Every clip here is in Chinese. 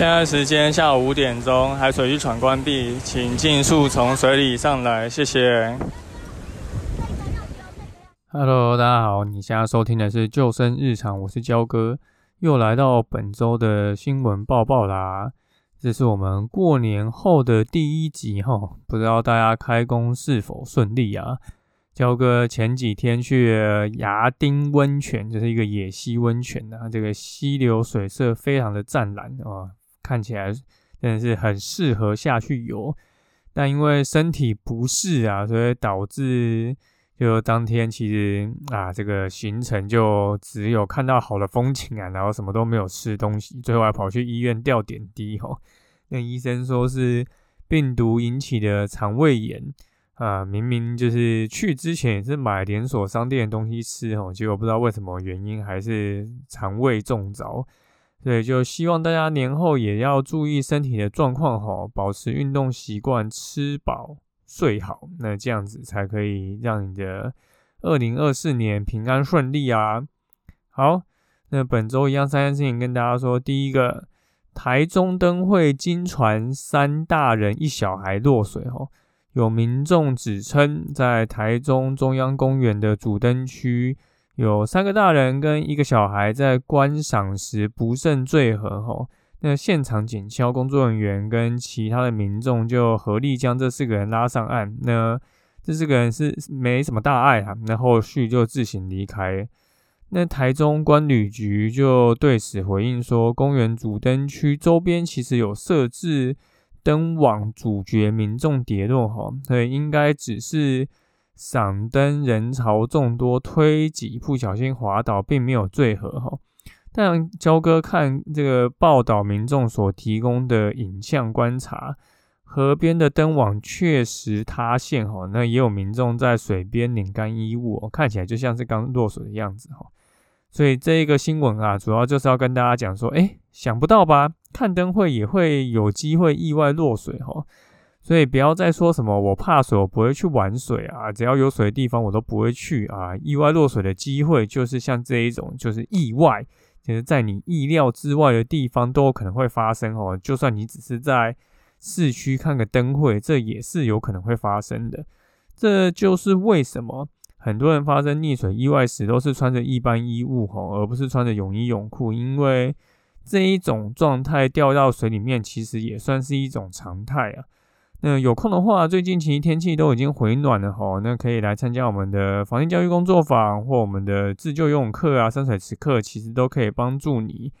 现在时间下午五点钟，海水浴场关闭，请尽速从水里上来，谢谢。Hello，大家好，你现在收听的是救生日常，我是焦哥，又来到本周的新闻报报啦。这是我们过年后的第一集哈，不知道大家开工是否顺利啊？焦哥前几天去牙丁温泉，就是一个野溪温泉啊，这个溪流水色非常的湛蓝啊。看起来真的是很适合下去游，但因为身体不适啊，所以导致就当天其实啊，这个行程就只有看到好的风景啊，然后什么都没有吃东西，最后还跑去医院吊点滴哦。那医生说是病毒引起的肠胃炎啊，明明就是去之前也是买连锁商店的东西吃哦，结果不知道为什么原因还是肠胃中招。所以就希望大家年后也要注意身体的状况哈，保持运动习惯，吃饱睡好，那这样子才可以让你的二零二四年平安顺利啊。好，那本周一样三件事情跟大家说，第一个，台中灯会惊传三大人一小孩落水哦，有民众指称在台中中央公园的主灯区。有三个大人跟一个小孩在观赏时不慎坠河，吼，那现场警消工作人员跟其他的民众就合力将这四个人拉上岸。那这四个人是没什么大碍哈，那后续就自行离开。那台中观旅局就对此回应说，公园主灯区周边其实有设置灯网，阻绝民众跌落，哈，所以应该只是。赏灯人潮众多，推挤不小心滑倒，并没有坠河哈。但焦哥看这个报道，民众所提供的影像观察，河边的灯网确实塌陷哈。那也有民众在水边拧干衣物，看起来就像是刚落水的样子哈。所以这一个新闻啊，主要就是要跟大家讲说，哎，想不到吧？看灯会也会有机会意外落水哈。所以不要再说什么我怕水，我不会去玩水啊！只要有水的地方，我都不会去啊！意外落水的机会就是像这一种，就是意外，就是在你意料之外的地方都有可能会发生哦。就算你只是在市区看个灯会，这也是有可能会发生的。这就是为什么很多人发生溺水意外时都是穿着一般衣物吼，而不是穿着泳衣泳裤，因为这一种状态掉到水里面，其实也算是一种常态啊。那有空的话，最近其实天气都已经回暖了哈，那可以来参加我们的防疫教育工作坊或我们的自救游泳课啊、山水池课，其实都可以帮助你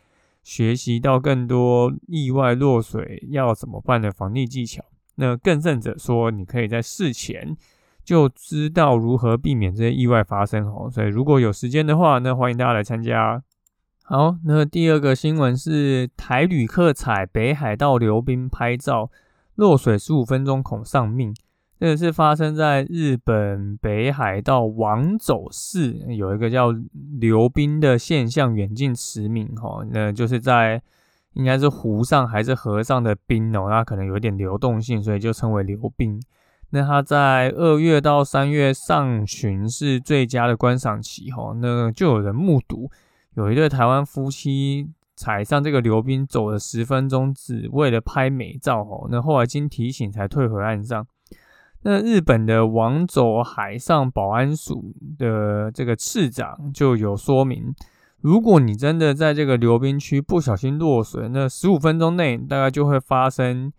学习到更多意外落水要怎么办的防溺技巧。那更甚者说，你可以在事前就知道如何避免这些意外发生哦。所以如果有时间的话，那欢迎大家来参加。好，那第二个新闻是台旅客踩北海道流冰拍照。落水十五分钟恐丧命，这个是发生在日本北海道王走市，有一个叫流冰的现象，远近驰名哈。那就是在应该是湖上还是河上的冰哦，那可能有点流动性，所以就称为流冰。那它在二月到三月上旬是最佳的观赏期哈。那就有人目睹有一对台湾夫妻。踩上这个流冰走了十分钟，只为了拍美照哦。那后来经提醒才退回岸上。那日本的王走海上保安署的这个次长就有说明，如果你真的在这个流冰区不小心落水，那十五分钟内大概就会发生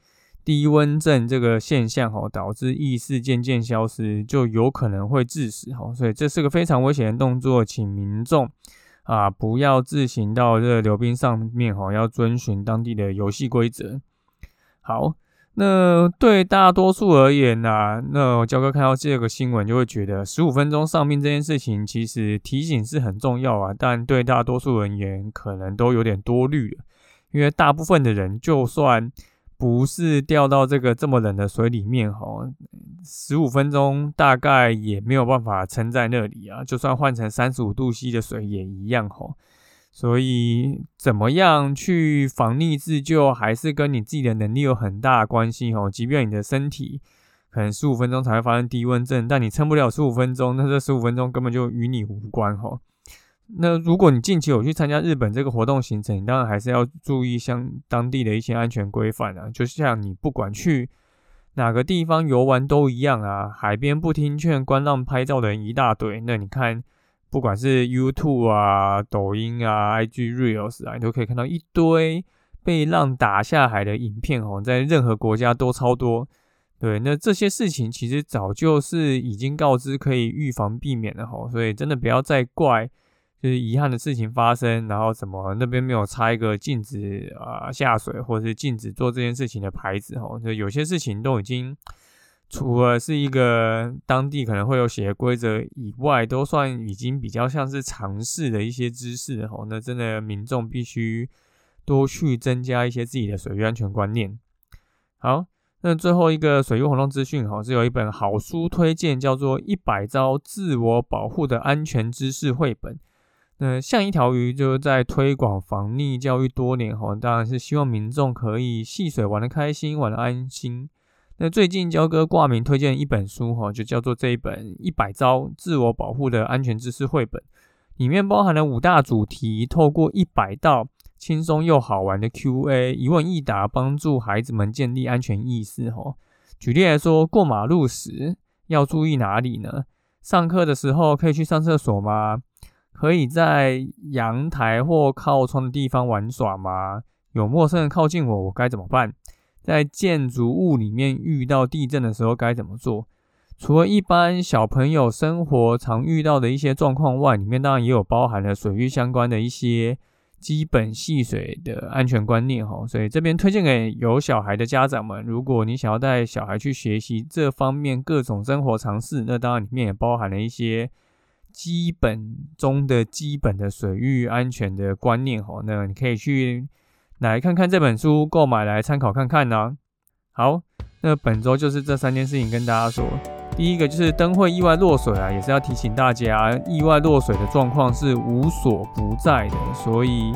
低温症这个现象哦，导致意识渐渐消失，就有可能会致死哦。所以这是个非常危险的动作，请民众。啊，不要自行到这个溜冰上面哈，要遵循当地的游戏规则。好，那对大多数而言呢，那焦哥看到这个新闻就会觉得十五分钟上命这件事情，其实提醒是很重要啊，但对大多数人言可能都有点多虑了，因为大部分的人就算不是掉到这个这么冷的水里面哈，十五分钟大概也没有办法撑在那里啊，就算换成三十五度 C 的水也一样哈。所以，怎么样去防溺自救，还是跟你自己的能力有很大关系哦。即便你的身体可能十五分钟才会发生低温症，但你撑不了十五分钟，那这十五分钟根本就与你无关哈。那如果你近期有去参加日本这个活动行程，你当然还是要注意像当地的一些安全规范啊。就像你不管去哪个地方游玩都一样啊，海边不听劝，观浪拍照的人一大堆。那你看。不管是 YouTube 啊、抖音啊、IG Reels 啊，你都可以看到一堆被浪打下海的影片哦，在任何国家都超多。对，那这些事情其实早就是已经告知可以预防避免的哈，所以真的不要再怪就是遗憾的事情发生，然后怎么那边没有插一个禁止啊下水或者是禁止做这件事情的牌子哈，就有些事情都已经。除了是一个当地可能会有写规则以外，都算已经比较像是尝试的一些知识哦。那真的民众必须多去增加一些自己的水域安全观念。好，那最后一个水域活动资讯哈，是有一本好书推荐，叫做《一百招自我保护的安全知识绘本》。那像一条鱼就是在推广防溺教育多年哈，当然是希望民众可以戏水玩的开心，玩的安心。那最近焦哥挂名推荐一本书哈，就叫做这一本《一百招自我保护的安全知识绘本》，里面包含了五大主题，透过一百道轻松又好玩的 Q&A，一问一答，帮助孩子们建立安全意识哈。举例来说，过马路时要注意哪里呢？上课的时候可以去上厕所吗？可以在阳台或靠窗的地方玩耍吗？有陌生人靠近我，我该怎么办？在建筑物里面遇到地震的时候该怎么做？除了一般小朋友生活常遇到的一些状况外，里面当然也有包含了水域相关的一些基本戏水的安全观念哈。所以这边推荐给有小孩的家长们，如果你想要带小孩去学习这方面各种生活常识，那当然里面也包含了一些基本中的基本的水域安全的观念哈。那你可以去。来看看这本书，购买来参考看看呢。好，那本周就是这三件事情跟大家说。第一个就是灯会意外落水啊，也是要提醒大家，意外落水的状况是无所不在的，所以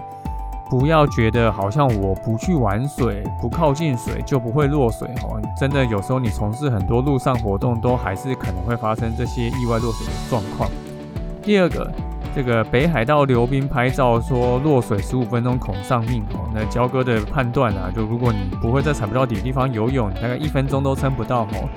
不要觉得好像我不去玩水、不靠近水就不会落水哦。真的，有时候你从事很多陆上活动，都还是可能会发生这些意外落水的状况。第二个。这个北海道溜冰拍照说落水十五分钟恐丧命哦，那焦哥的判断啊，就如果你不会在踩不到底的地方游泳，大概一分钟都撑不到哦。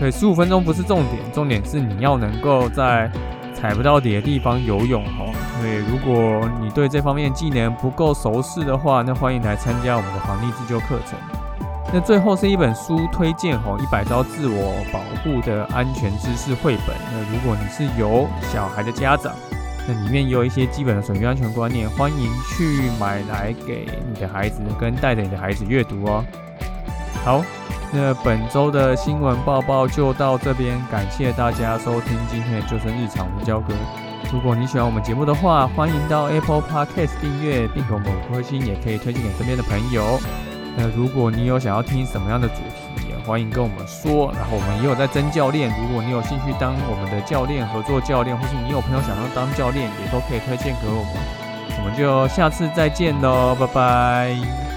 对，十五分钟不是重点，重点是你要能够在踩不到底的地方游泳哦。对，如果你对这方面技能不够熟悉的话，那欢迎来参加我们的防溺自救课程。那最后是一本书推荐哦，一百招自我保护的安全知识绘本。那如果你是有小孩的家长，那里面也有一些基本的水域安全观念，欢迎去买来给你的孩子跟带着你的孩子阅读哦。好，那本周的新闻报报就到这边，感谢大家收听今天的救生日常无交哥。如果你喜欢我们节目的话，欢迎到 Apple Podcast 订阅，并给我们五颗星，也可以推荐给身边的朋友。那如果你有想要听什么样的主题？也欢迎跟我们说，然后我们也有在征教练，如果你有兴趣当我们的教练、合作教练，或是你有朋友想要当教练，也都可以推荐给我们。我们就下次再见喽，拜拜。